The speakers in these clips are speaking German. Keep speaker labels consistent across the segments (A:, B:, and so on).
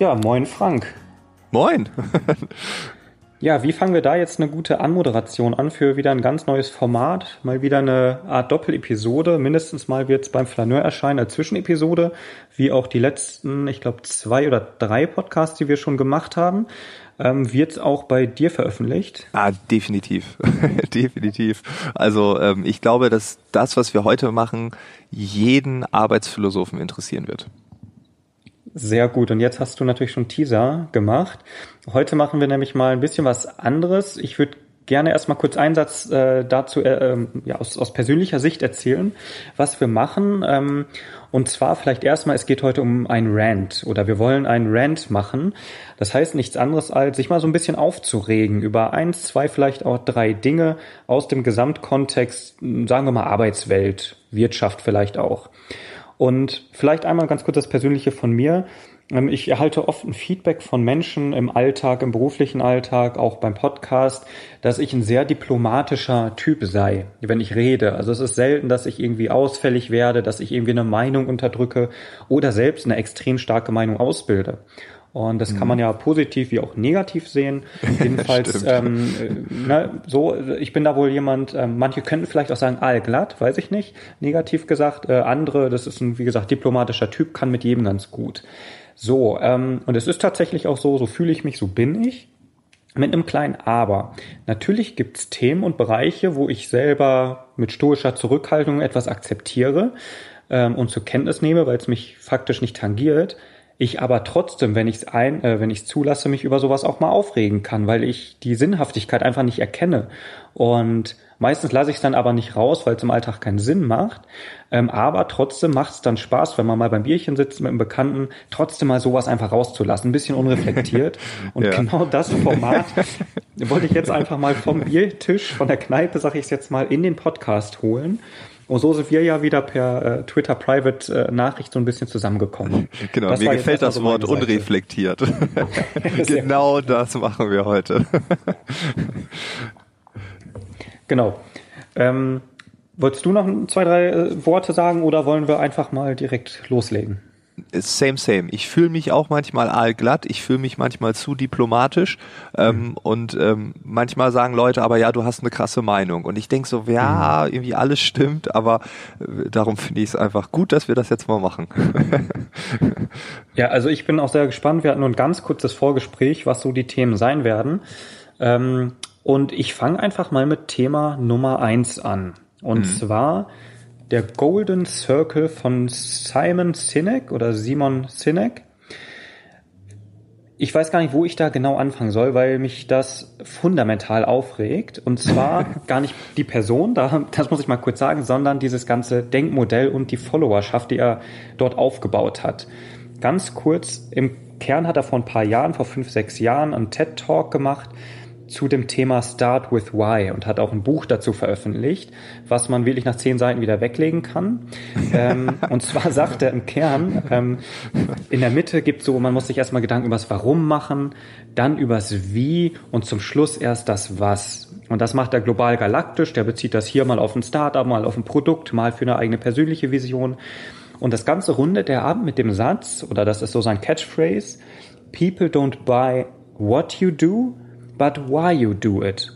A: Ja, moin Frank.
B: Moin.
A: ja, wie fangen wir da jetzt eine gute Anmoderation an für wieder ein ganz neues Format? Mal wieder eine Art Doppelepisode. Mindestens mal wird es beim Flaneur erscheinen als Zwischenepisode, wie auch die letzten, ich glaube, zwei oder drei Podcasts, die wir schon gemacht haben. Ähm, wird auch bei dir veröffentlicht?
B: Ah, definitiv. definitiv. Also ähm, ich glaube, dass das, was wir heute machen, jeden Arbeitsphilosophen interessieren wird.
A: Sehr gut. Und jetzt hast du natürlich schon Teaser gemacht. Heute machen wir nämlich mal ein bisschen was anderes. Ich würde gerne erstmal kurz einen Satz äh, dazu äh, ähm, ja, aus, aus persönlicher Sicht erzählen, was wir machen. Ähm, und zwar vielleicht erstmal, es geht heute um ein Rant oder wir wollen ein Rant machen. Das heißt nichts anderes als sich mal so ein bisschen aufzuregen über eins, zwei, vielleicht auch drei Dinge aus dem Gesamtkontext, sagen wir mal Arbeitswelt, Wirtschaft vielleicht auch. Und vielleicht einmal ganz kurz das Persönliche von mir. Ähm, ich erhalte oft ein Feedback von Menschen im Alltag, im beruflichen Alltag, auch beim Podcast, dass ich ein sehr diplomatischer Typ sei, wenn ich rede. Also es ist selten, dass ich irgendwie ausfällig werde, dass ich irgendwie eine Meinung unterdrücke oder selbst eine extrem starke Meinung ausbilde. Und das kann man mhm. ja positiv wie auch negativ sehen. Jedenfalls, ähm, äh, ne, so, ich bin da wohl jemand, äh, manche könnten vielleicht auch sagen, allglatt, weiß ich nicht, negativ gesagt. Äh, andere, das ist ein, wie gesagt, diplomatischer Typ, kann mit jedem ganz gut. So, ähm, und es ist tatsächlich auch so, so fühle ich mich, so bin ich. Mit einem kleinen Aber. Natürlich gibt's Themen und Bereiche, wo ich selber mit stoischer Zurückhaltung etwas akzeptiere ähm, und zur Kenntnis nehme, weil es mich faktisch nicht tangiert ich aber trotzdem, wenn ich es ein, äh, wenn ich zulasse, mich über sowas auch mal aufregen kann, weil ich die Sinnhaftigkeit einfach nicht erkenne. Und meistens lasse ich es dann aber nicht raus, weil es im Alltag keinen Sinn macht. Ähm, aber trotzdem macht es dann Spaß, wenn man mal beim Bierchen sitzt mit einem Bekannten, trotzdem mal sowas einfach rauszulassen, ein bisschen unreflektiert. Und ja. genau das Format wollte ich jetzt einfach mal vom Biertisch, von der Kneipe, sag ich es jetzt mal, in den Podcast holen. Und so sind wir ja wieder per äh, Twitter Private äh, Nachricht so ein bisschen zusammengekommen.
B: Genau, das mir gefällt das Wort unreflektiert. genau das machen wir heute.
A: genau. Ähm, wolltest du noch zwei, drei äh, Worte sagen oder wollen wir einfach mal direkt loslegen?
B: Same, same. Ich fühle mich auch manchmal aalglatt, ich fühle mich manchmal zu diplomatisch ähm, mhm. und ähm, manchmal sagen Leute, aber ja, du hast eine krasse Meinung. Und ich denke so, ja, mhm. irgendwie alles stimmt, aber äh, darum finde ich es einfach gut, dass wir das jetzt mal machen.
A: ja, also ich bin auch sehr gespannt. Wir hatten nur ein ganz kurzes Vorgespräch, was so die Themen sein werden. Ähm, und ich fange einfach mal mit Thema Nummer eins an. Und mhm. zwar der Golden Circle von Simon Sinek oder Simon Sinek. Ich weiß gar nicht, wo ich da genau anfangen soll, weil mich das fundamental aufregt. Und zwar gar nicht die Person, da, das muss ich mal kurz sagen, sondern dieses ganze Denkmodell und die Followerschaft, die er dort aufgebaut hat. Ganz kurz, im Kern hat er vor ein paar Jahren, vor fünf, sechs Jahren, einen TED-Talk gemacht, zu dem Thema Start with Why und hat auch ein Buch dazu veröffentlicht, was man wirklich nach zehn Seiten wieder weglegen kann. ähm, und zwar sagt er im Kern, ähm, in der Mitte gibt so, man muss sich erstmal Gedanken über das Warum machen, dann übers Wie und zum Schluss erst das Was. Und das macht er global galaktisch, der bezieht das hier mal auf ein Startup, mal auf ein Produkt, mal für eine eigene persönliche Vision. Und das Ganze rundet er ab mit dem Satz, oder das ist so sein Catchphrase, People don't buy what you do, but why you do it.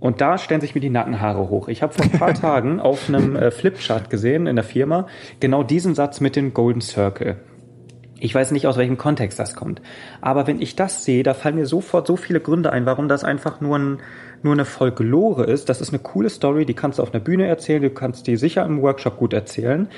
A: Und da stellen sich mir die Nackenhaare hoch. Ich habe vor ein paar Tagen auf einem äh, Flipchart gesehen in der Firma genau diesen Satz mit dem Golden Circle. Ich weiß nicht, aus welchem Kontext das kommt. Aber wenn ich das sehe, da fallen mir sofort so viele Gründe ein, warum das einfach nur, ein, nur eine Folklore ist. Das ist eine coole Story, die kannst du auf einer Bühne erzählen, du kannst die sicher im Workshop gut erzählen.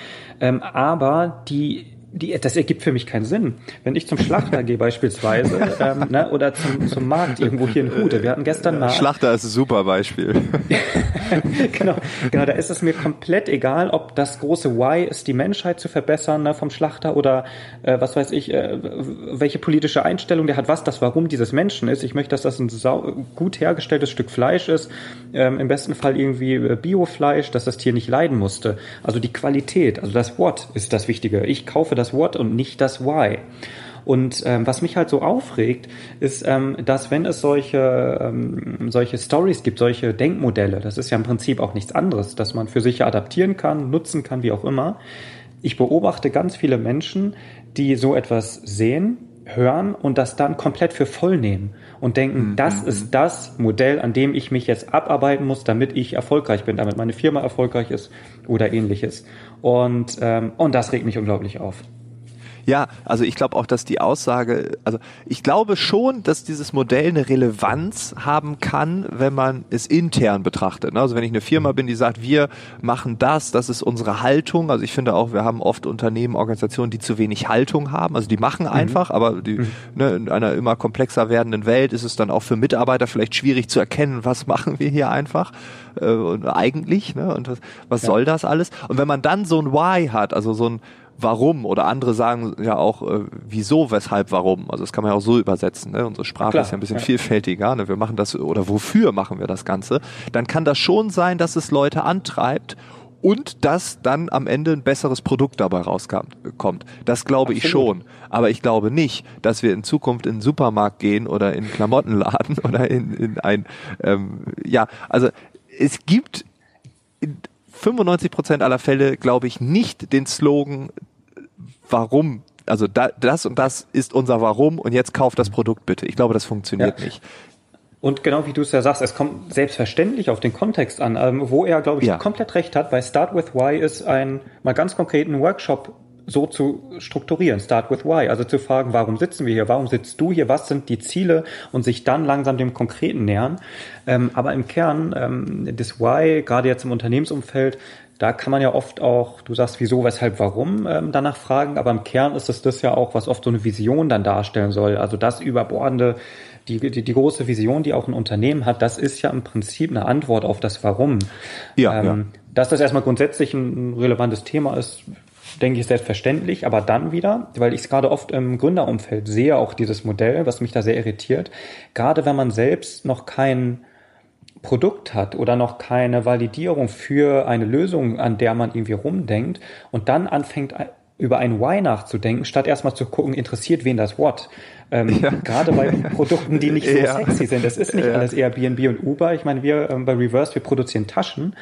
A: Ähm, aber die die, das ergibt für mich keinen Sinn. Wenn ich zum Schlachter gehe beispielsweise ähm, ne, oder zum, zum Markt irgendwo hier in Hude. Wir hatten gestern mal.
B: Schlachter ist ein super Beispiel.
A: genau, genau, da ist es mir komplett egal, ob das große Why ist, die Menschheit zu verbessern ne, vom Schlachter oder äh, was weiß ich, äh, welche politische Einstellung der hat, was das Warum dieses Menschen ist. Ich möchte, dass das ein sau gut hergestelltes Stück Fleisch ist, ähm, im besten Fall irgendwie äh, Biofleisch, dass das Tier nicht leiden musste. Also die Qualität, also das What ist das Wichtige. Ich kaufe das das What und nicht das Why. Und ähm, was mich halt so aufregt, ist, ähm, dass wenn es solche, ähm, solche Stories gibt, solche Denkmodelle, das ist ja im Prinzip auch nichts anderes, dass man für sich adaptieren kann, nutzen kann, wie auch immer. Ich beobachte ganz viele Menschen, die so etwas sehen, hören und das dann komplett für voll nehmen und denken, mhm. das ist das Modell, an dem ich mich jetzt abarbeiten muss, damit ich erfolgreich bin, damit meine Firma erfolgreich ist oder ähnliches. Und, ähm, und das regt mich unglaublich auf.
B: Ja, also ich glaube auch, dass die Aussage, also ich glaube schon, dass dieses Modell eine Relevanz haben kann, wenn man es intern betrachtet. Also wenn ich eine Firma bin, die sagt, wir machen das, das ist unsere Haltung. Also ich finde auch, wir haben oft Unternehmen, Organisationen, die zu wenig Haltung haben. Also die machen mhm. einfach, aber die, mhm. ne, in einer immer komplexer werdenden Welt ist es dann auch für Mitarbeiter vielleicht schwierig zu erkennen, was machen wir hier einfach äh, eigentlich ne? und was, was ja. soll das alles? Und wenn man dann so ein Why hat, also so ein warum oder andere sagen ja auch äh, wieso, weshalb, warum. Also das kann man ja auch so übersetzen. Ne? Unsere Sprache Klar, ist ja ein bisschen ja. vielfältiger. Ne? Wir machen das oder wofür machen wir das Ganze? Dann kann das schon sein, dass es Leute antreibt und dass dann am Ende ein besseres Produkt dabei rauskommt. Das glaube Absolut. ich schon. Aber ich glaube nicht, dass wir in Zukunft in den Supermarkt gehen oder in Klamottenladen oder in, in ein, ähm, ja, also es gibt 95 Prozent aller Fälle, glaube ich, nicht den Slogan, warum, also da, das und das ist unser Warum und jetzt kauft das Produkt bitte. Ich glaube, das funktioniert ja. nicht.
A: Und genau wie du es ja sagst, es kommt selbstverständlich auf den Kontext an, ähm, wo er, glaube ich, ja. komplett recht hat. Bei Start with Why ist ein mal ganz konkreten Workshop so zu strukturieren. Start with why. Also zu fragen, warum sitzen wir hier? Warum sitzt du hier? Was sind die Ziele? Und sich dann langsam dem Konkreten nähern. Ähm, aber im Kern, ähm, das Why, gerade jetzt im Unternehmensumfeld, da kann man ja oft auch, du sagst wieso, weshalb, warum ähm, danach fragen, aber im Kern ist es das ja auch, was oft so eine Vision dann darstellen soll. Also das überbordende, die, die, die große Vision, die auch ein Unternehmen hat, das ist ja im Prinzip eine Antwort auf das Warum. Ja, ähm, ja. Dass das erstmal grundsätzlich ein relevantes Thema ist, denke ich, selbstverständlich, aber dann wieder, weil ich es gerade oft im Gründerumfeld sehe, auch dieses Modell, was mich da sehr irritiert, gerade wenn man selbst noch kein Produkt hat oder noch keine Validierung für eine Lösung, an der man irgendwie rumdenkt und dann anfängt über ein Why nachzudenken, statt erstmal zu gucken, interessiert wen das What. Ähm, ja. Gerade bei Produkten, die nicht so ja. sexy sind. Das ist nicht ja. alles Airbnb und Uber. Ich meine, wir ähm, bei Reverse, wir produzieren Taschen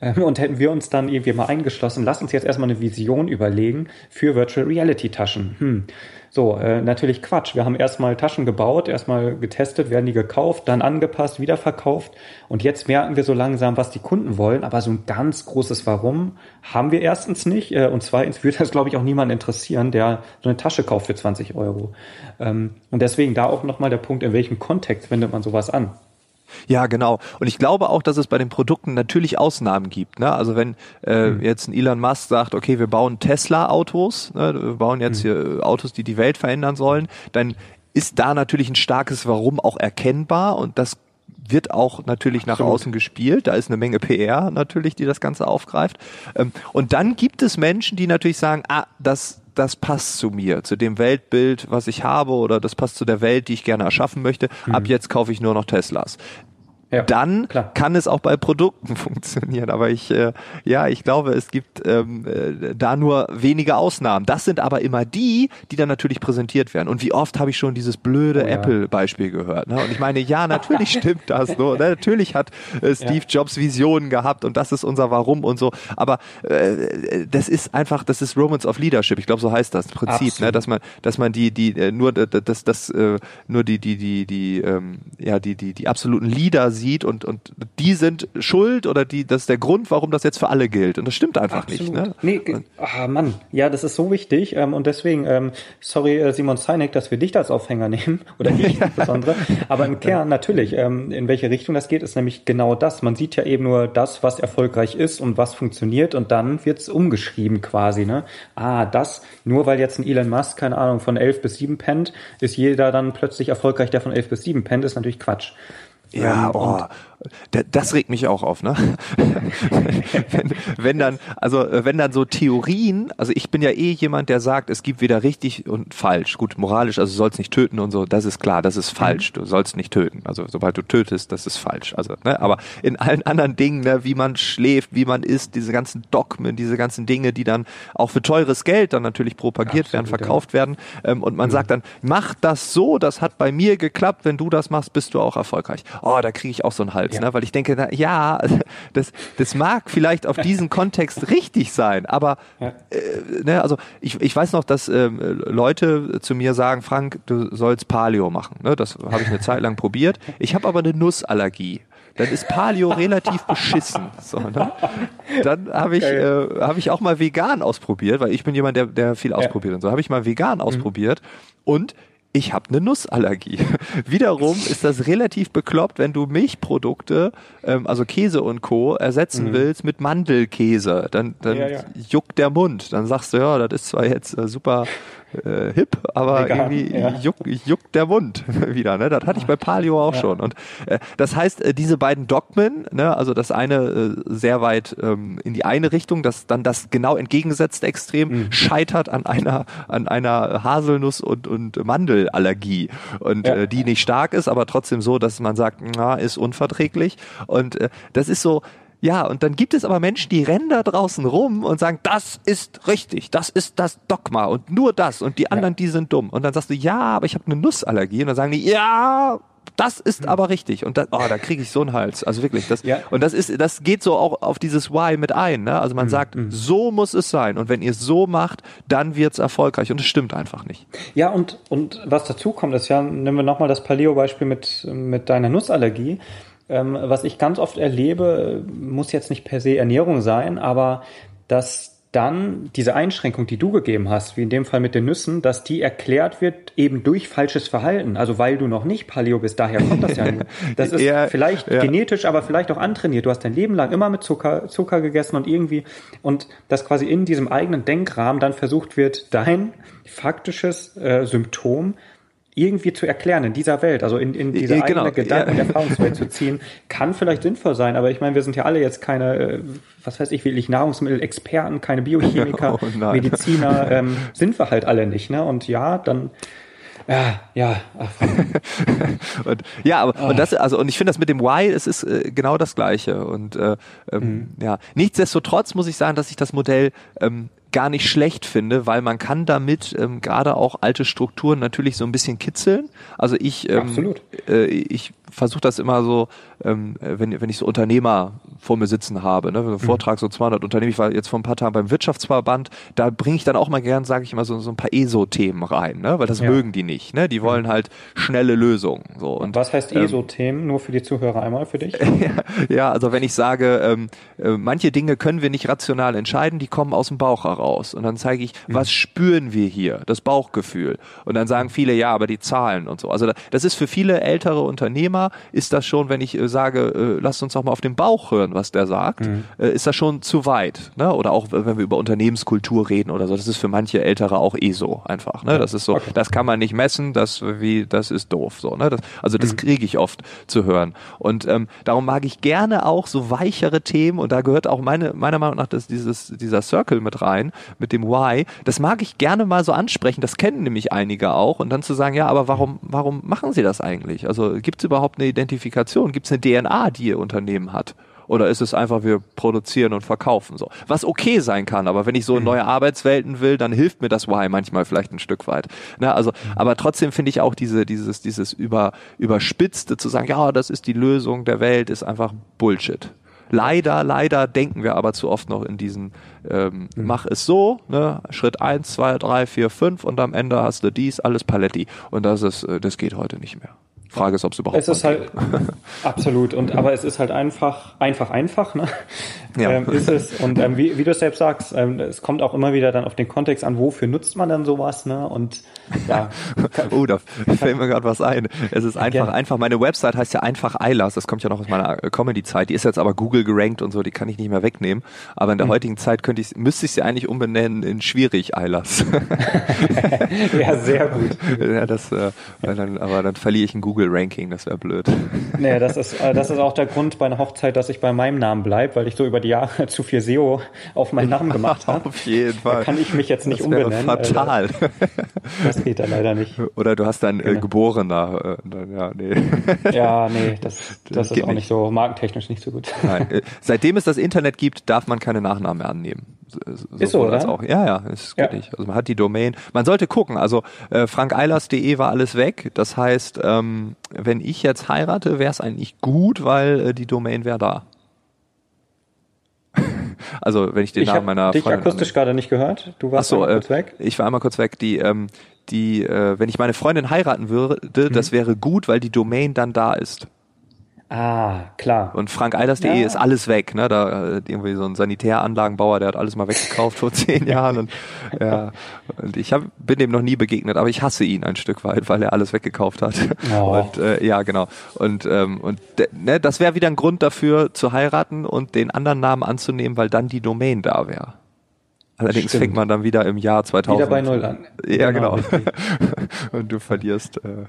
A: ähm, und hätten wir uns dann irgendwie mal eingeschlossen, lass uns jetzt erstmal eine Vision überlegen für Virtual Reality Taschen. Hm. So, äh, natürlich Quatsch. Wir haben erstmal Taschen gebaut, erstmal getestet, werden die gekauft, dann angepasst, wieder verkauft. Und jetzt merken wir so langsam, was die Kunden wollen. Aber so ein ganz großes Warum haben wir erstens nicht. Äh, und zweitens würde das, glaube ich, auch niemand interessieren, der so eine Tasche kauft für 20 Euro. Ähm, und deswegen da auch nochmal der Punkt, in welchem Kontext wendet man sowas an?
B: Ja, genau. Und ich glaube auch, dass es bei den Produkten natürlich Ausnahmen gibt. Ne? Also wenn äh, mhm. jetzt ein Elon Musk sagt, okay, wir bauen Tesla-Autos, ne? wir bauen jetzt mhm. hier Autos, die die Welt verändern sollen, dann ist da natürlich ein starkes Warum auch erkennbar und das wird auch natürlich Absolut. nach außen gespielt. Da ist eine Menge PR natürlich, die das Ganze aufgreift. Ähm, und dann gibt es Menschen, die natürlich sagen, ah, das das passt zu mir, zu dem Weltbild, was ich habe oder das passt zu der Welt, die ich gerne erschaffen möchte. Mhm. Ab jetzt kaufe ich nur noch Teslas ja, dann klar. kann es auch bei Produkten funktionieren. Aber ich, äh, ja, ich glaube, es gibt ähm, äh, da nur wenige Ausnahmen. Das sind aber immer die, die dann natürlich präsentiert werden. Und wie oft habe ich schon dieses blöde oh, Apple-Beispiel gehört? Ne? Und ich meine, ja, natürlich stimmt das. So, ne? Natürlich hat äh, Steve. Jobs Visionen gehabt und das ist unser Warum und so. Aber äh, das ist einfach, das ist Romance of Leadership. Ich glaube, so heißt das Prinzip, ne? dass man, dass man die, die äh, nur das, das, äh, nur die, die, die, die, ähm, ja, die, die, die absoluten Leader sieht und, und die sind schuld oder die, das ist der Grund, warum das jetzt für alle gilt. Und das stimmt einfach Absolut. nicht. Ne? Nee,
A: oh Mann, ja, das ist so wichtig. Ähm, und deswegen, ähm, sorry, äh, Simon Zeinek, dass wir dich als Aufhänger nehmen, oder ich insbesondere. Aber im Kern natürlich, ähm, in welche Richtung das geht, ist nämlich genau das. Man sieht ja eben nur das, was erfolgreich ist und was funktioniert und dann wird's umgeschrieben quasi. Ne? Ah, das, nur weil jetzt ein Elon Musk, keine Ahnung, von elf bis sieben pennt, ist jeder dann plötzlich erfolgreich, der von elf bis sieben pennt, ist natürlich Quatsch.
B: Ja, ähm, oh, das regt mich auch auf, ne? wenn, wenn, dann, also äh, wenn dann so Theorien, also ich bin ja eh jemand, der sagt, es gibt weder richtig und falsch. Gut, moralisch, also du sollst nicht töten und so, das ist klar, das ist falsch. Mhm. Du sollst nicht töten. Also sobald du tötest, das ist falsch. Also, ne, aber in allen anderen Dingen, ne, wie man schläft, wie man isst, diese ganzen Dogmen, diese ganzen Dinge, die dann auch für teures Geld dann natürlich propagiert Absolut, werden, verkauft ja. werden, ähm, und man mhm. sagt dann, mach das so, das hat bei mir geklappt, wenn du das machst, bist du auch erfolgreich. Oh, da kriege ich auch so einen Hals, ja. ne? weil ich denke, na, ja, das, das mag vielleicht auf diesen Kontext richtig sein, aber ja. äh, ne, also ich, ich weiß noch, dass ähm, Leute zu mir sagen, Frank, du sollst Paleo machen. Ne? Das habe ich eine Zeit lang probiert. Ich habe aber eine Nussallergie dann ist Paleo relativ beschissen. So, ne? Dann habe ich, äh, hab ich auch mal vegan ausprobiert, weil ich bin jemand, der, der viel ausprobiert ja. und so. Habe ich mal vegan mhm. ausprobiert und ich habe eine Nussallergie. Wiederum ist das relativ bekloppt, wenn du Milchprodukte, ähm, also Käse und Co. ersetzen mhm. willst mit Mandelkäse. Dann, dann ja, ja. juckt der Mund. Dann sagst du, ja, das ist zwar jetzt äh, super äh, hip, aber Vegan, irgendwie ja. juckt, juckt der Mund wieder. Ne? Das hatte ich bei Palio auch ja. schon. Und äh, das heißt, äh, diese beiden Dogmen, ne, also das eine äh, sehr weit ähm, in die eine Richtung, das dann das genau entgegengesetzte Extrem mhm. scheitert an einer an einer Haselnuss und und Mandelallergie und ja. äh, die nicht stark ist, aber trotzdem so, dass man sagt, na, ist unverträglich. Und äh, das ist so ja, und dann gibt es aber Menschen, die rennen da draußen rum und sagen, das ist richtig, das ist das Dogma und nur das und die anderen, ja. die sind dumm. Und dann sagst du, ja, aber ich habe eine Nussallergie. Und dann sagen die, ja, das ist mhm. aber richtig. Und das, oh, da kriege ich so einen Hals. Also wirklich. Das, ja. Und das ist, das geht so auch auf dieses Why mit ein. Ne? Also man mhm. sagt, mhm. so muss es sein. Und wenn ihr es so macht, dann wird's erfolgreich. Und es stimmt einfach nicht.
A: Ja, und, und was dazu kommt, ist ja, nehmen wir nochmal das Paleo-Beispiel mit, mit deiner Nussallergie. Ähm, was ich ganz oft erlebe, muss jetzt nicht per se Ernährung sein, aber dass dann diese Einschränkung, die du gegeben hast, wie in dem Fall mit den Nüssen, dass die erklärt wird eben durch falsches Verhalten. Also weil du noch nicht Paleo bist, daher kommt das ja. Nur. Das ist ja, vielleicht ja. genetisch, aber vielleicht auch antrainiert. Du hast dein Leben lang immer mit Zucker, Zucker gegessen und irgendwie und dass quasi in diesem eigenen Denkrahmen dann versucht wird, dein faktisches äh, Symptom irgendwie zu erklären in dieser Welt, also in, in diese genau. eigene Gedanken- und Erfahrungswelt zu ziehen, kann vielleicht sinnvoll sein, aber ich meine, wir sind ja alle jetzt keine, äh, was weiß ich, wirklich Nahrungsmittelexperten, keine Biochemiker, oh Mediziner, ähm, sind wir halt alle nicht, ne? Und ja, dann ja, ja.
B: und, ja, aber oh. und das, also und ich finde das mit dem Why, es ist äh, genau das Gleiche. Und äh, ähm, mhm. ja, nichtsdestotrotz muss ich sagen, dass ich das Modell ähm, gar nicht schlecht finde, weil man kann damit ähm, gerade auch alte Strukturen natürlich so ein bisschen kitzeln. Also ich, ähm. Äh, ich versuche das immer so, ähm, wenn, wenn ich so Unternehmer vor mir sitzen habe, ne, mhm. Vortrag so 200 Unternehmen, ich war jetzt vor ein paar Tagen beim Wirtschaftsverband, da bringe ich dann auch mal gern, sage ich immer, so, so ein paar ESO-Themen rein, ne, weil das ja. mögen die nicht, ne, die wollen mhm. halt schnelle Lösungen. So.
A: Und, Was heißt ähm, ESO-Themen? Nur für die Zuhörer einmal, für dich?
B: ja, also wenn ich sage, ähm, äh, manche Dinge können wir nicht rational entscheiden, die kommen aus dem Bauch heraus. Und dann zeige ich, mhm. was spüren wir hier? Das Bauchgefühl. Und dann sagen viele, ja, aber die Zahlen und so. Also das ist für viele ältere Unternehmer, ist das schon, wenn ich äh, sage, äh, lasst uns doch mal auf den Bauch hören, was der sagt, mhm. äh, ist das schon zu weit. Ne? Oder auch, wenn wir über Unternehmenskultur reden oder so, das ist für manche Ältere auch eh so einfach. Ne? Das ist so, okay. das kann man nicht messen, das, wie, das ist doof. So, ne? das, also das mhm. kriege ich oft zu hören. Und ähm, darum mag ich gerne auch so weichere Themen und da gehört auch meine, meiner Meinung nach das, dieses, dieser Circle mit rein, mit dem Why. Das mag ich gerne mal so ansprechen, das kennen nämlich einige auch und dann zu sagen, ja, aber warum, warum machen sie das eigentlich? Also gibt es überhaupt eine Identifikation? Gibt es eine DNA, die ihr Unternehmen hat? Oder ist es einfach, wir produzieren und verkaufen so? Was okay sein kann, aber wenn ich so in mhm. neue Arbeitswelten will, dann hilft mir das Why manchmal vielleicht ein Stück weit. Ne, also, mhm. aber trotzdem finde ich auch diese, dieses, dieses über, überspitzte zu sagen, ja, das ist die Lösung der Welt, ist einfach Bullshit. Leider, leider denken wir aber zu oft noch in diesen, ähm, mhm. mach es so, ne, Schritt eins, zwei, drei, vier, fünf und am Ende hast du dies, alles Paletti. Und das ist, äh, das geht heute nicht mehr. Frage ist, ob es überhaupt
A: Es ist halt absolut und aber es ist halt einfach einfach einfach, ne? Ja. Ähm, ist es und ähm, wie, wie du selbst sagst, ähm, es kommt auch immer wieder dann auf den Kontext an, wofür nutzt man dann sowas, ne? Und ja.
B: oh, da fällt mir gerade was ein. Es ist einfach Gerne. einfach. Meine Website heißt ja einfach Eilers. Das kommt ja noch aus meiner äh, Comedy-Zeit. Die ist jetzt aber Google gerankt und so. Die kann ich nicht mehr wegnehmen. Aber in der mhm. heutigen Zeit könnte ich, müsste ich sie eigentlich umbenennen in schwierig Eilers.
A: ja, sehr gut.
B: Ja, das, äh, dann, aber dann verliere ich ein Google-Ranking. Das wäre blöd.
A: Naja, das ist äh, das ist auch der Grund bei einer Hochzeit, dass ich bei meinem Namen bleibe, weil ich so über die Jahre zu viel SEO auf meinen Namen gemacht habe.
B: Auf jeden Fall.
A: Da kann ich mich jetzt nicht das umbenennen.
B: Fatal.
A: Das geht ja leider nicht.
B: Oder du hast dann äh, genau. äh, Geborener. Äh, ja, nee.
A: ja, nee, das, das, das ist auch nicht. nicht so markentechnisch nicht so gut.
B: Nein. Äh, seitdem es das Internet gibt, darf man keine Nachnamen mehr annehmen.
A: ist so, oder?
B: Auch. Ja, ja, ist ja. Also man hat die Domain. Man sollte gucken. Also äh, frankeilers.de war alles weg. Das heißt, ähm, wenn ich jetzt heirate, wäre es eigentlich gut, weil äh, die Domain wäre da. also wenn ich den
A: ich
B: Namen meiner
A: dich Freundin akustisch gerade nicht gehört. Du warst
B: so, kurz äh, weg. Ich war einmal kurz weg. Die, ähm, die, äh, wenn ich meine Freundin heiraten würde, mhm. das wäre gut, weil die Domain dann da ist.
A: Ah, klar.
B: Und frankeilers.de ja. ist alles weg, ne? Da äh, irgendwie so ein Sanitäranlagenbauer, der hat alles mal weggekauft vor zehn Jahren und ja. Und ich hab, bin dem noch nie begegnet, aber ich hasse ihn ein Stück weit, weil er alles weggekauft hat. Oh. Und äh, ja, genau. Und ähm, und ne, das wäre wieder ein Grund dafür zu heiraten und den anderen Namen anzunehmen, weil dann die Domain da wäre. Allerdings Stimmt. fängt man dann wieder im Jahr 2000.
A: Wieder bei Null an.
B: Ja, genau. genau. und du verlierst. Äh,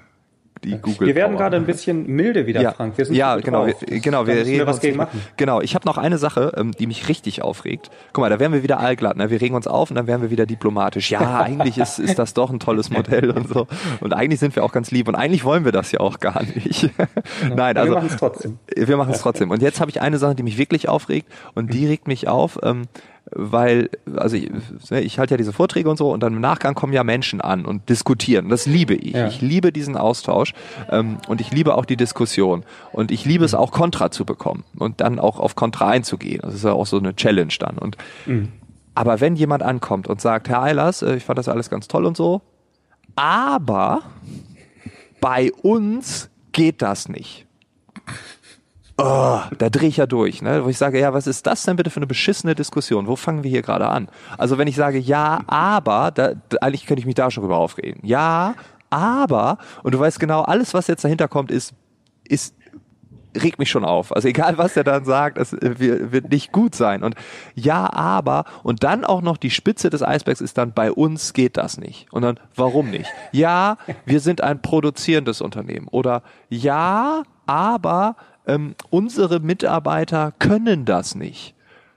B: die Google.
A: Wir werden gerade ein bisschen milde wieder,
B: ja.
A: Frank.
B: Wir sind ja, genau, wir, genau, wir reden
A: wir was gegen machen.
B: Genau, ich habe noch eine Sache, ähm, die mich richtig aufregt. Guck mal, da wären wir wieder allglatt, ne? Wir regen uns auf und dann wären wir wieder diplomatisch. Ja, eigentlich ist, ist das doch ein tolles Modell und so. Und eigentlich sind wir auch ganz lieb und eigentlich wollen wir das ja auch gar nicht.
A: Genau. Nein, also wir machen es trotzdem.
B: Wir machen es trotzdem. Und jetzt habe ich eine Sache, die mich wirklich aufregt und die regt mich auf. Ähm, weil, also ich, ne, ich halte ja diese Vorträge und so und dann im Nachgang kommen ja Menschen an und diskutieren. Das liebe ich. Ja. Ich liebe diesen Austausch ähm, und ich liebe auch die Diskussion und ich liebe es auch Kontra zu bekommen und dann auch auf Kontra einzugehen. Das ist ja auch so eine Challenge dann. Und mhm. aber wenn jemand ankommt und sagt, Herr Eilers, äh, ich fand das alles ganz toll und so, aber bei uns geht das nicht oh, da drehe ich ja durch, ne? wo ich sage, ja, was ist das denn bitte für eine beschissene Diskussion? Wo fangen wir hier gerade an? Also wenn ich sage, ja, aber, da, eigentlich könnte ich mich da schon drüber aufreden. Ja, aber, und du weißt genau, alles, was jetzt dahinter kommt, ist, ist regt mich schon auf. Also egal, was er dann sagt, es wird nicht gut sein. Und ja, aber, und dann auch noch die Spitze des Eisbergs ist dann, bei uns geht das nicht. Und dann, warum nicht? Ja, wir sind ein produzierendes Unternehmen. Oder ja, aber ähm, unsere Mitarbeiter können das nicht.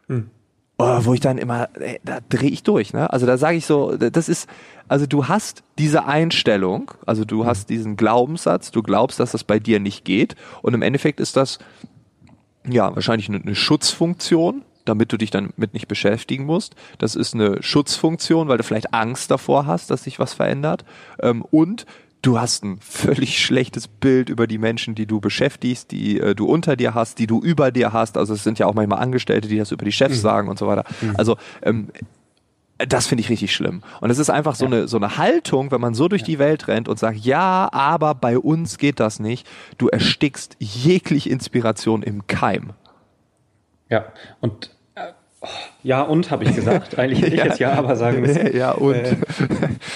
B: Hm. Oh, wo ich dann immer, ey, da drehe ich durch. Ne? Also da sage ich so, das ist, also du hast diese Einstellung, also du hast diesen Glaubenssatz, du glaubst, dass das bei dir nicht geht und im Endeffekt ist das ja wahrscheinlich eine, eine Schutzfunktion, damit du dich dann mit nicht beschäftigen musst. Das ist eine Schutzfunktion, weil du vielleicht Angst davor hast, dass sich was verändert. Ähm, und du hast ein völlig schlechtes Bild über die Menschen, die du beschäftigst, die äh, du unter dir hast, die du über dir hast. Also es sind ja auch manchmal Angestellte, die das über die Chefs mhm. sagen und so weiter. Mhm. Also ähm, das finde ich richtig schlimm. Und es ist einfach so ja. eine so eine Haltung, wenn man so durch ja. die Welt rennt und sagt, ja, aber bei uns geht das nicht. Du erstickst jegliche Inspiration im Keim.
A: Ja, und ja, und habe ich gesagt. Eigentlich hätte ich ja. jetzt ja, aber sagen müssen.
B: Ja, und. Äh,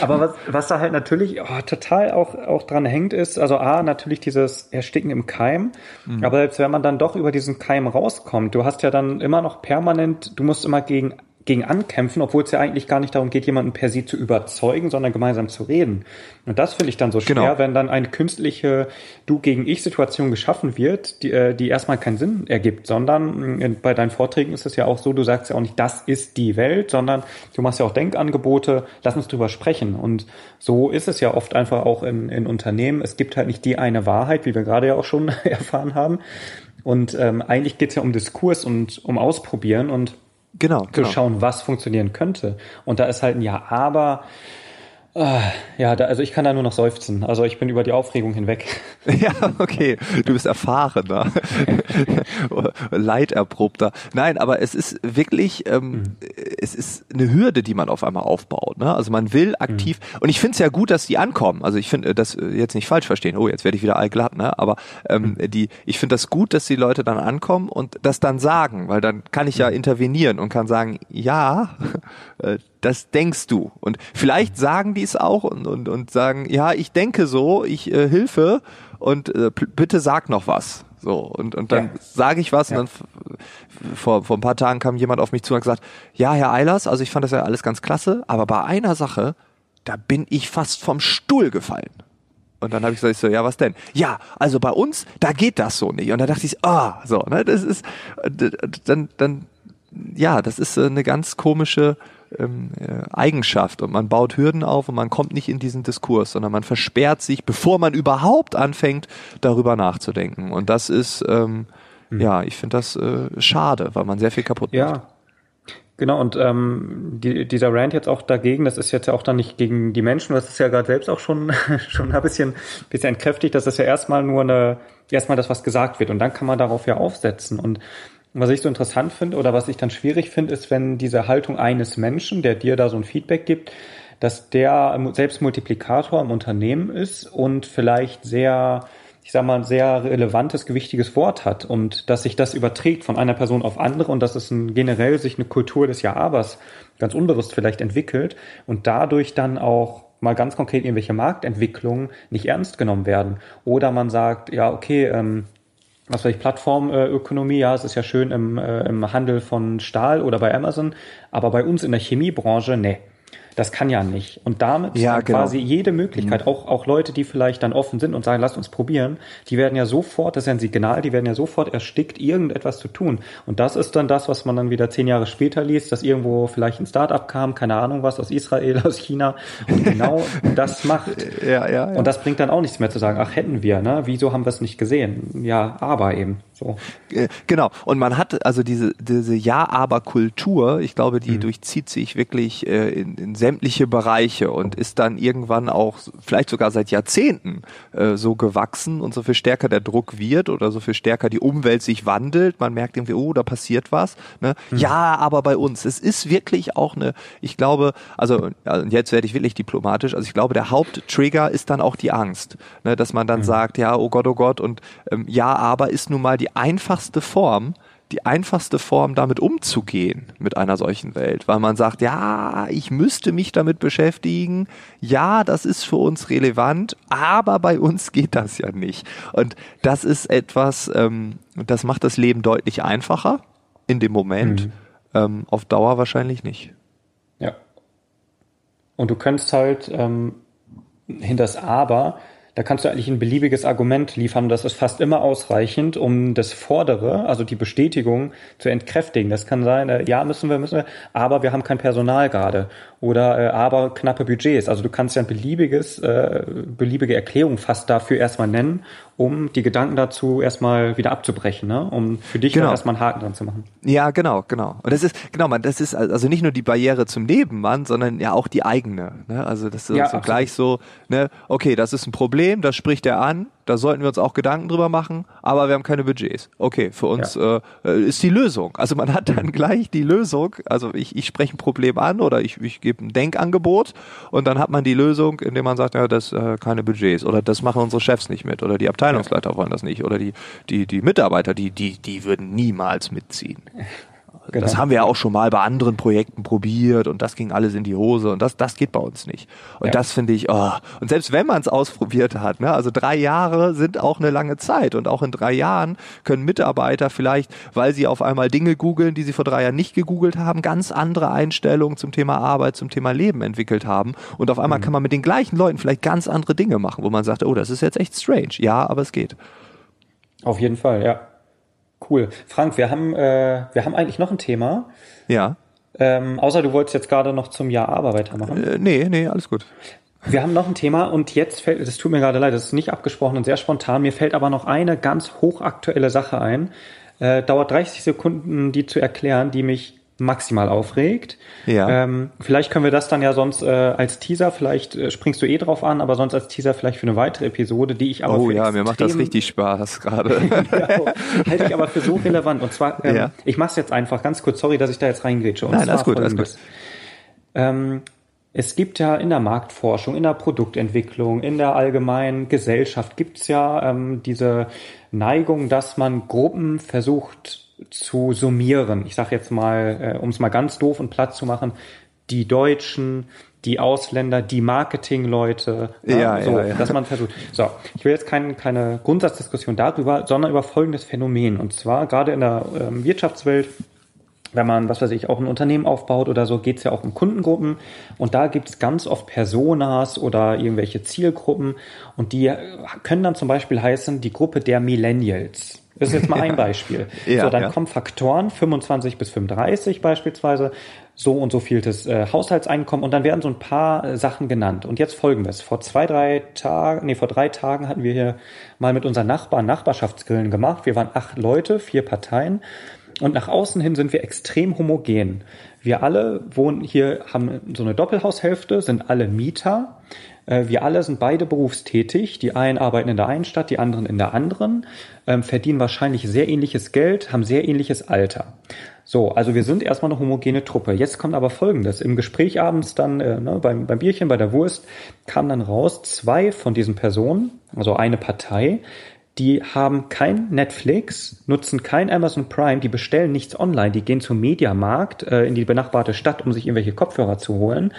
A: aber was, was da halt natürlich oh, total auch, auch dran hängt, ist, also A, natürlich dieses Ersticken im Keim. Mhm. Aber selbst wenn man dann doch über diesen Keim rauskommt, du hast ja dann immer noch permanent, du musst immer gegen gegen ankämpfen, obwohl es ja eigentlich gar nicht darum geht, jemanden per se zu überzeugen, sondern gemeinsam zu reden. Und das finde ich dann so schwer, genau. wenn dann eine künstliche Du gegen Ich-Situation geschaffen wird, die, äh, die erstmal keinen Sinn ergibt, sondern äh, bei deinen Vorträgen ist es ja auch so, du sagst ja auch nicht, das ist die Welt, sondern du machst ja auch Denkangebote, lass uns drüber sprechen. Und so ist es ja oft einfach auch in, in Unternehmen. Es gibt halt nicht die eine Wahrheit, wie wir gerade ja auch schon erfahren haben. Und ähm, eigentlich geht es ja um Diskurs und um Ausprobieren und
B: Genau.
A: Zu
B: genau.
A: schauen, was funktionieren könnte. Und da ist halt ein Ja, aber ja, da, also ich kann da nur noch seufzen. Also ich bin über die Aufregung hinweg.
B: Ja, okay. Du bist erfahrener. Leiterprobter. Nein, aber es ist wirklich, ähm, mhm. es ist eine Hürde, die man auf einmal aufbaut. Ne? Also man will aktiv, mhm. und ich finde es ja gut, dass die ankommen. Also ich finde das jetzt nicht falsch verstehen. Oh, jetzt werde ich wieder allglatt, ne? Aber ähm, mhm. die, ich finde das gut, dass die Leute dann ankommen und das dann sagen, weil dann kann ich ja mhm. intervenieren und kann sagen, ja, äh, das denkst du. Und vielleicht sagen die es auch und, und, und sagen, ja, ich denke so, ich äh, Hilfe und äh, bitte sag noch was. So, und, und dann ja. sage ich was ja. und dann vor, vor ein paar Tagen kam jemand auf mich zu und hat gesagt, ja, Herr Eilers, also ich fand das ja alles ganz klasse, aber bei einer Sache, da bin ich fast vom Stuhl gefallen. Und dann habe ich gesagt, so, ja, was denn? Ja, also bei uns, da geht das so nicht. Und dann dachte ich, ah, so, ne, das ist, dann, dann, ja, das ist eine ganz komische ähm, äh, Eigenschaft und man baut Hürden auf und man kommt nicht in diesen Diskurs, sondern man versperrt sich, bevor man überhaupt anfängt, darüber nachzudenken. Und das ist, ähm, mhm. ja, ich finde das äh, schade, weil man sehr viel kaputt macht.
A: Ja. Genau, und ähm, die, dieser Rant jetzt auch dagegen, das ist jetzt ja auch dann nicht gegen die Menschen, das ist ja gerade selbst auch schon, schon ein bisschen, bisschen entkräftigt, das ist ja erstmal nur eine, erstmal das, was gesagt wird und dann kann man darauf ja aufsetzen. Und was ich so interessant finde oder was ich dann schwierig finde, ist, wenn diese Haltung eines Menschen, der dir da so ein Feedback gibt, dass der selbst Multiplikator im Unternehmen ist und vielleicht sehr ich sag mal, sehr relevantes, gewichtiges Wort hat und dass sich das überträgt von einer Person auf andere und dass es ein, generell sich eine Kultur des Ja-Abers ganz unbewusst vielleicht entwickelt und dadurch dann auch mal ganz konkret irgendwelche Marktentwicklungen nicht ernst genommen werden. Oder man sagt, ja, okay, ähm, was weiß ich, Plattformökonomie, ja, es ist ja schön im, äh, im Handel von Stahl oder bei Amazon, aber bei uns in der Chemiebranche, nee. Das kann ja nicht. Und damit
B: ja, genau.
A: quasi jede Möglichkeit, mhm. auch, auch Leute, die vielleicht dann offen sind und sagen, lasst uns probieren, die werden ja sofort, das ist ja ein Signal, die werden ja sofort erstickt, irgendetwas zu tun. Und das ist dann das, was man dann wieder zehn Jahre später liest, dass irgendwo vielleicht ein Startup kam, keine Ahnung was, aus Israel, aus China und genau das macht.
B: Ja, ja, ja.
A: Und das bringt dann auch nichts mehr zu sagen, ach hätten wir, ne? Wieso haben wir es nicht gesehen? Ja, aber eben. So.
B: Äh, genau. Und man hat also diese, diese Ja-Aber-Kultur, ich glaube, die mhm. durchzieht sich wirklich äh, in, in sämtliche Bereiche und ist dann irgendwann auch vielleicht sogar seit Jahrzehnten äh, so gewachsen und so viel stärker der Druck wird oder so viel stärker die Umwelt sich wandelt. Man merkt irgendwie, oh, da passiert was. Ne? Mhm. Ja, aber bei uns. Es ist wirklich auch eine, ich glaube, also jetzt werde ich wirklich diplomatisch, also ich glaube, der Haupttrigger ist dann auch die Angst, ne? dass man dann mhm. sagt, ja, oh Gott, oh Gott, und ähm, ja, aber ist nun mal die einfachste Form, die einfachste Form, damit umzugehen mit einer solchen Welt, weil man sagt, ja, ich müsste mich damit beschäftigen, ja, das ist für uns relevant, aber bei uns geht das ja nicht. Und das ist etwas, ähm, das macht das Leben deutlich einfacher in dem Moment, mhm. ähm, auf Dauer wahrscheinlich nicht.
A: Ja. Und du könntest halt ähm, hinter das Aber da kannst du eigentlich ein beliebiges Argument liefern. Das ist fast immer ausreichend, um das Vordere, also die Bestätigung, zu entkräftigen. Das kann sein, äh, ja, müssen wir, müssen wir, aber wir haben kein Personal gerade. Oder äh, aber knappe Budgets. Also du kannst ja ein beliebiges, äh, beliebige Erklärung fast dafür erstmal nennen, um die Gedanken dazu erstmal wieder abzubrechen, ne? um für dich genau. erstmal einen Haken dran zu machen.
B: Ja, genau, genau. Und das ist, genau, man, das ist also nicht nur die Barriere zum Nebenmann, sondern ja auch die eigene. Ne? Also das ist ja, so gleich so, ne, okay, das ist ein Problem, das spricht er an, da sollten wir uns auch Gedanken drüber machen, aber wir haben keine Budgets. Okay, für uns ja. äh, ist die Lösung. Also man hat dann gleich die Lösung, also ich, ich spreche ein Problem an oder ich, ich gebe ein Denkangebot und dann hat man die Lösung, indem man sagt, ja, das äh, keine Budgets oder das machen unsere Chefs nicht mit oder die Abteilungsleiter wollen das nicht oder die, die, die Mitarbeiter, die, die, die würden niemals mitziehen. Genau. Das haben wir ja auch schon mal bei anderen Projekten probiert und das ging alles in die Hose und das, das geht bei uns nicht. Und ja. das finde ich, oh. und selbst wenn man es ausprobiert hat, ne, also drei Jahre sind auch eine lange Zeit und auch in drei Jahren können Mitarbeiter vielleicht, weil sie auf einmal Dinge googeln, die sie vor drei Jahren nicht gegoogelt haben, ganz andere Einstellungen zum Thema Arbeit, zum Thema Leben entwickelt haben und auf einmal mhm. kann man mit den gleichen Leuten vielleicht ganz andere Dinge machen, wo man sagt, oh, das ist jetzt echt strange. Ja, aber es geht.
A: Auf jeden Fall, ja. Cool. Frank, wir haben, äh, wir haben eigentlich noch ein Thema.
B: Ja.
A: Ähm, außer du wolltest jetzt gerade noch zum Jahr Aber weitermachen.
B: Äh, nee, nee, alles gut.
A: Wir haben noch ein Thema und jetzt fällt, das tut mir gerade leid, das ist nicht abgesprochen und sehr spontan. Mir fällt aber noch eine ganz hochaktuelle Sache ein. Äh, dauert 30 Sekunden, die zu erklären, die mich maximal aufregt. Ja. Ähm, vielleicht können wir das dann ja sonst äh, als Teaser, vielleicht äh, springst du eh drauf an, aber sonst als Teaser vielleicht für eine weitere Episode, die ich aber
B: Oh ja, mir macht das richtig Spaß gerade.
A: ja, halte ich aber für so relevant. Und zwar, ähm, ja. ich mache es jetzt einfach ganz kurz, sorry, dass ich da jetzt reingrätsche. Und
B: Nein, alles gut, alles gut.
A: Ähm, es gibt ja in der Marktforschung, in der Produktentwicklung, in der allgemeinen Gesellschaft gibt's ja ähm, diese Neigung, dass man Gruppen versucht zu summieren. Ich sage jetzt mal, äh, um es mal ganz doof und platt zu machen, die Deutschen, die Ausländer, die Marketingleute,
B: ja, ja,
A: so,
B: ja, ja.
A: dass man versucht. So, ich will jetzt kein, keine Grundsatzdiskussion darüber, sondern über folgendes Phänomen. Und zwar gerade in der ähm, Wirtschaftswelt, wenn man, was weiß ich, auch ein Unternehmen aufbaut oder so, geht's ja auch um Kundengruppen. Und da gibt's ganz oft Personas oder irgendwelche Zielgruppen. Und die können dann zum Beispiel heißen, die Gruppe der Millennials. Das ist jetzt mal ein Beispiel. Ja, so, dann ja. kommen Faktoren 25 bis 35 beispielsweise, so und so vieltes äh, Haushaltseinkommen und dann werden so ein paar äh, Sachen genannt. Und jetzt folgendes. Vor zwei, drei Tagen, nee, vor drei Tagen hatten wir hier mal mit unseren Nachbarn Nachbarschaftsgrillen gemacht. Wir waren acht Leute, vier Parteien. Und nach außen hin sind wir extrem homogen. Wir alle wohnen hier, haben so eine Doppelhaushälfte, sind alle Mieter. Äh, wir alle sind beide berufstätig. Die einen arbeiten in der einen Stadt, die anderen in der anderen, ähm, verdienen wahrscheinlich sehr ähnliches Geld, haben sehr ähnliches Alter. So, also wir sind erstmal eine homogene Truppe. Jetzt kommt aber Folgendes. Im Gespräch abends dann, äh, ne, beim, beim Bierchen, bei der Wurst, kam dann raus, zwei von diesen Personen, also eine Partei, die haben kein Netflix, nutzen kein Amazon Prime, die bestellen nichts online, die gehen zum Mediamarkt äh, in die benachbarte Stadt, um sich irgendwelche Kopfhörer zu holen.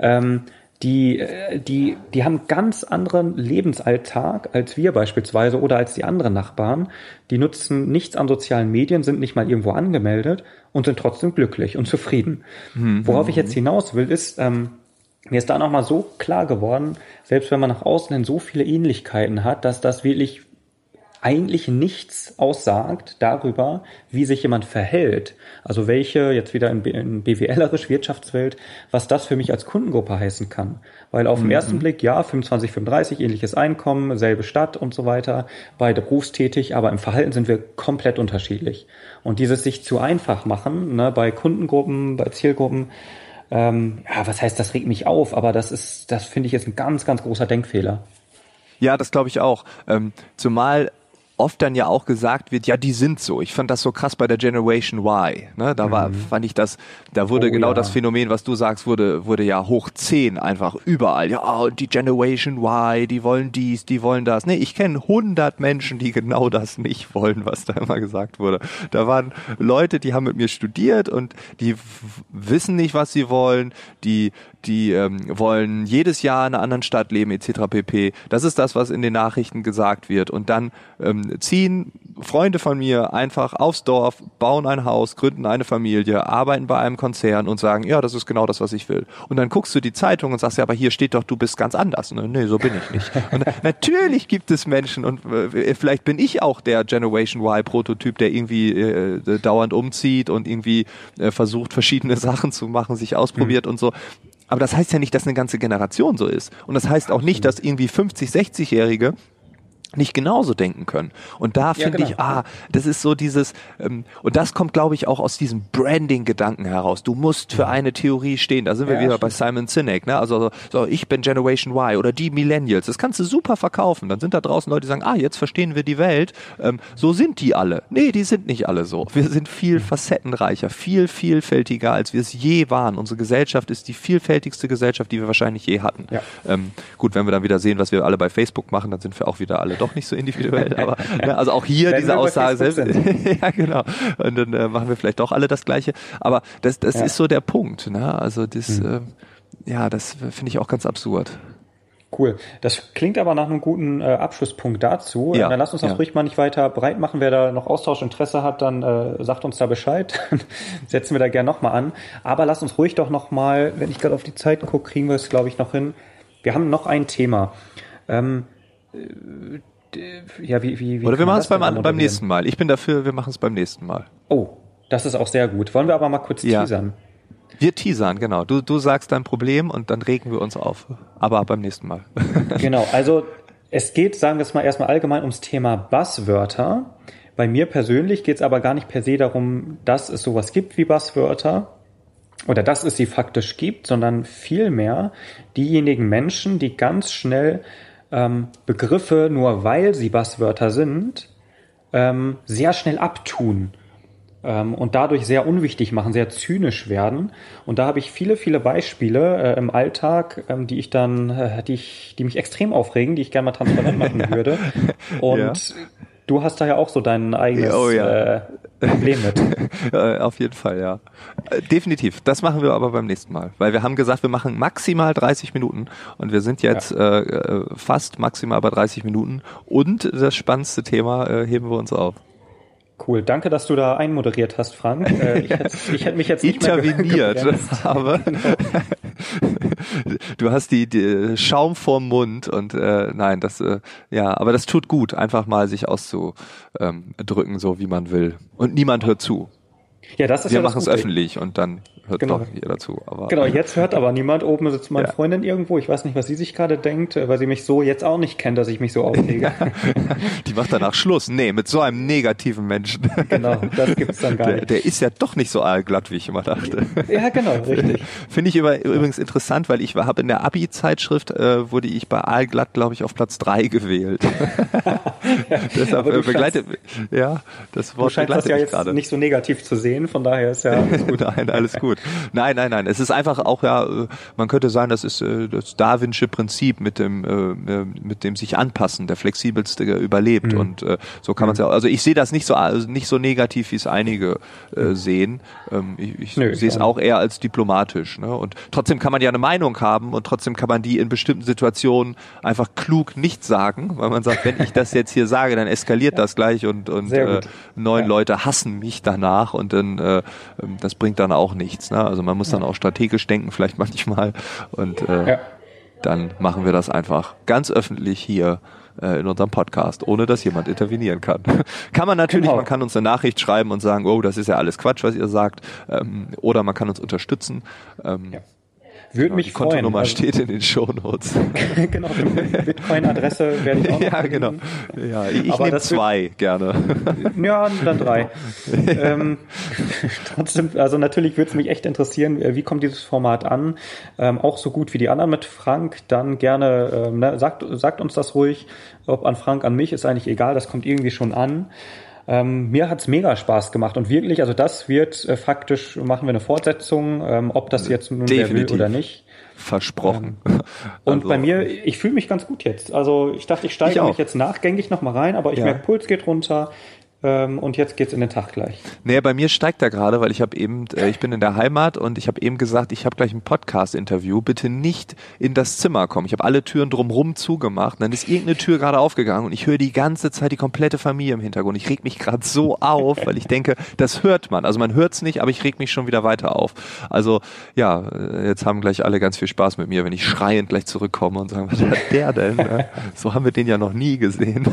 A: Ähm, die, äh, die, die haben ganz anderen Lebensalltag als wir beispielsweise oder als die anderen Nachbarn. Die nutzen nichts an sozialen Medien, sind nicht mal irgendwo angemeldet und sind trotzdem glücklich und zufrieden. Mhm. Worauf ich jetzt hinaus will, ist, ähm, mir ist da nochmal so klar geworden, selbst wenn man nach außen hin so viele Ähnlichkeiten hat, dass das wirklich eigentlich nichts aussagt darüber, wie sich jemand verhält. Also welche, jetzt wieder in, in BWLerisch Wirtschaftswelt, was das für mich als Kundengruppe heißen kann. Weil auf mhm. den ersten Blick, ja, 25, 35, ähnliches Einkommen, selbe Stadt und so weiter, beide berufstätig, aber im Verhalten sind wir komplett unterschiedlich. Und dieses sich zu einfach machen, ne, bei Kundengruppen, bei Zielgruppen, ähm, ja, was heißt, das regt mich auf, aber das ist, das finde ich jetzt ein ganz, ganz großer Denkfehler.
B: Ja, das glaube ich auch. Ähm, zumal oft dann ja auch gesagt wird, ja, die sind so. Ich fand das so krass bei der Generation Y. Ne? Da war, mhm. fand ich das, da wurde oh, genau ja. das Phänomen, was du sagst, wurde, wurde ja hoch zehn einfach überall. Ja, oh, die Generation Y, die wollen dies, die wollen das. Nee, ich kenne hundert Menschen, die genau das nicht wollen, was da immer gesagt wurde. Da waren Leute, die haben mit mir studiert und die wissen nicht, was sie wollen, die die ähm, wollen jedes Jahr in einer anderen Stadt leben etc. pp. Das ist das, was in den Nachrichten gesagt wird. Und dann ähm, ziehen Freunde von mir einfach aufs Dorf, bauen ein Haus, gründen eine Familie, arbeiten bei einem Konzern und sagen, ja, das ist genau das, was ich will. Und dann guckst du die Zeitung und sagst, ja, aber hier steht doch, du bist ganz anders. Ne? Nee, so bin ich nicht. Und natürlich gibt es Menschen und äh, vielleicht bin ich auch der Generation Y-Prototyp, der irgendwie äh, dauernd umzieht und irgendwie äh, versucht, verschiedene Sachen zu machen, sich ausprobiert mhm. und so. Aber das heißt ja nicht, dass eine ganze Generation so ist. Und das heißt auch nicht, dass irgendwie 50, 60-Jährige nicht genauso denken können. Und da finde ja, genau. ich, ah, das ist so dieses, ähm, und das kommt, glaube ich, auch aus diesem Branding-Gedanken heraus. Du musst für eine Theorie stehen. Da sind wir ja, wieder stimmt. bei Simon Sinek, ne? Also so, ich bin Generation Y oder die Millennials. Das kannst du super verkaufen. Dann sind da draußen Leute, die sagen, ah, jetzt verstehen wir die Welt. Ähm, so sind die alle. Nee, die sind nicht alle so. Wir sind viel facettenreicher, viel vielfältiger, als wir es je waren. Unsere Gesellschaft ist die vielfältigste Gesellschaft, die wir wahrscheinlich je hatten. Ja. Ähm, gut, wenn wir dann wieder sehen, was wir alle bei Facebook machen, dann sind wir auch wieder alle doch nicht so individuell, aber ne, also auch hier diese Aussage selbst. ja, genau. Und dann äh, machen wir vielleicht doch alle das Gleiche. Aber das, das ja. ist so der Punkt. Ne? Also das, mhm. äh, ja, das finde ich auch ganz absurd.
A: Cool. Das klingt aber nach einem guten äh, Abschlusspunkt dazu. Ja, dann lass uns das ja. ruhig mal nicht weiter breit machen. Wer da noch Austausch Interesse hat, dann äh, sagt uns da Bescheid. Setzen wir da gerne nochmal an. Aber lass uns ruhig doch nochmal, wenn ich gerade auf die Zeit gucke, kriegen wir es, glaube ich, noch hin. Wir haben noch ein Thema. Ähm,
B: äh, ja, wie, wie, wie Oder wir machen es beim, beim nächsten Mal. Ich bin dafür, wir machen es beim nächsten Mal.
A: Oh, das ist auch sehr gut. Wollen wir aber mal kurz ja. teasern?
B: Wir teasern, genau. Du, du sagst dein Problem und dann regen wir uns auf. Aber beim nächsten Mal.
A: genau, also es geht, sagen wir es mal erstmal allgemein ums Thema Buzzwörter. Bei mir persönlich geht es aber gar nicht per se darum, dass es sowas gibt wie Buzzwörter oder dass es sie faktisch gibt, sondern vielmehr diejenigen Menschen, die ganz schnell ähm, Begriffe, nur weil sie Basswörter sind, ähm, sehr schnell abtun ähm, und dadurch sehr unwichtig machen, sehr zynisch werden. Und da habe ich viele, viele Beispiele äh, im Alltag, ähm, die ich dann, äh, die ich, die mich extrem aufregen, die ich gerne mal transparent machen würde. Und ja. Du hast da ja auch so dein eigenes oh, ja. äh, Problem mit.
B: Auf jeden Fall, ja. Äh, definitiv. Das machen wir aber beim nächsten Mal. Weil wir haben gesagt, wir machen maximal 30 Minuten und wir sind jetzt ja. äh, äh fast maximal bei 30 Minuten und das spannendste Thema äh, heben wir uns auf.
A: Cool, danke, dass du da einmoderiert hast, Frank. Äh, ich, hätte, ich hätte mich jetzt nicht
B: interveniert, aber genau. Du hast die, die, Schaum vorm Mund und äh, nein, das äh, ja, aber das tut gut, einfach mal sich auszudrücken, so wie man will und niemand hört zu.
A: Ja, das ist
B: Wir
A: ja
B: machen es öffentlich und dann hört
A: Genau.
B: doch jeder zu. Aber
A: Genau, jetzt hört aber niemand. Oben sitzt meine
B: Ja.
A: Freundin irgendwo. Ich weiß nicht, was sie sich gerade denkt, äh, weil sie mich so jetzt auch nicht kennt, dass ich mich so aufrege.
B: die macht danach Schluss. Nee, mit so einem negativen Menschen.
A: genau, das gibt's dann gar
B: Der,
A: nicht.
B: der ist ja doch nicht so allglatt, wie ich immer dachte.
A: Ja, genau, richtig.
B: Finde ich über, übrigens interessant, weil ich habe in der Abi-Zeitschrift äh, wurde ich bei Aalglatt, glaube ich, auf Platz drei gewählt. Deshalb
A: aber du
B: äh, begleitet, ja, das
A: Du
B: Wort
A: scheinst das ja jetzt
B: gerade.
A: nicht so negativ zu sehen, von daher ist ja alles gut.
B: nein, alles gut. Nein, nein, nein. Es ist einfach auch ja, äh, man könnte sagen, das ist äh, das Darwinsche Prinzip mit dem äh, äh, mit dem sich anpassen, der flexibelste überlebt
A: Mhm.
B: und äh, so kann man es ja. Also ich sehe das nicht so nicht so negativ, wie es einige äh, sehen. Ähm, ich ich sehe es auch eher als diplomatisch. Ne? Und trotzdem kann man ja eine Meinung haben und trotzdem kann man die in bestimmten Situationen einfach klug nicht sagen, weil man sagt, wenn ich das jetzt hier sage, dann eskaliert das gleich und und äh, neun
A: Ja.
B: Leute hassen mich danach und dann äh, ähm, das bringt dann auch nichts. Ne? Also man muss dann auch strategisch denken, vielleicht manchmal und äh,
A: Ja.
B: dann machen wir das einfach ganz öffentlich hier äh, in unserem Podcast, ohne dass jemand intervenieren kann. kann man natürlich,
A: Genau.
B: man kann uns eine Nachricht schreiben und sagen, oh, das ist ja alles Quatsch, was ihr sagt, ähm, oder man kann uns unterstützen. Ähm,
A: Ja. Würde mich
B: die
A: freuen.
B: Kontonummer
A: Also-
B: steht in den Shownotes.
A: genau, Bitcoin-Adresse werde ich auch
B: ja, genau.
A: verlinken.
B: Ja, ich
A: Aber
B: nehme
A: wird-
B: zwei gerne.
A: Ja, dann drei. ähm, trotzdem, also natürlich würde es mich echt interessieren, äh, wie kommt dieses Format an? Ähm, auch so gut wie die anderen mit Frank, dann gerne, ähm, ne, sagt, sagt uns das ruhig, ob an Frank, an mich, ist eigentlich egal, das kommt irgendwie schon an. Ähm, mir hat's mega Spaß gemacht und wirklich, also das wird äh, faktisch, machen wir eine Fortsetzung, ähm, ob das jetzt nun wer will
B: Definitiv.
A: oder nicht.
B: Versprochen.
A: Und
B: Also,
A: bei mir, ich fühle mich ganz gut jetzt. Also ich dachte, ich steige mich jetzt nachgängig nochmal rein, aber ich
B: Ja.
A: merke, Puls geht runter ähm, und jetzt geht's in den Tag gleich.
B: Nee, bei mir steigt er gerade, weil ich habe eben, äh, ich bin in der Heimat und ich habe eben gesagt, ich habe gleich ein Podcast-Interview, bitte nicht in das Zimmer kommen. Ich habe alle Türen drumrum zugemacht. Und dann ist irgendeine Tür gerade aufgegangen und ich höre die ganze Zeit die komplette Familie im Hintergrund. Ich reg mich gerade so auf, weil ich denke, das hört man. Also man hört's nicht, aber ich reg mich schon wieder weiter auf. Also ja, äh, jetzt haben gleich alle ganz viel Spaß mit mir, wenn ich schreiend gleich zurückkomme und sagen, was hat der denn? Ja, So haben wir den ja noch nie gesehen.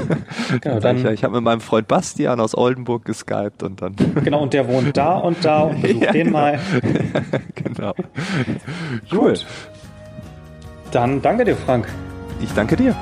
A: Genau,
B: Dann ich, ich habe mit meinem Freund Bastian aus Oldenburg geskypt und dann
A: Genau, und der wohnt da und da und besucht
B: Ja,
A: den
B: genau.
A: mal.
B: genau.
A: Gut. Dann danke dir, Frank.
B: Ich danke dir.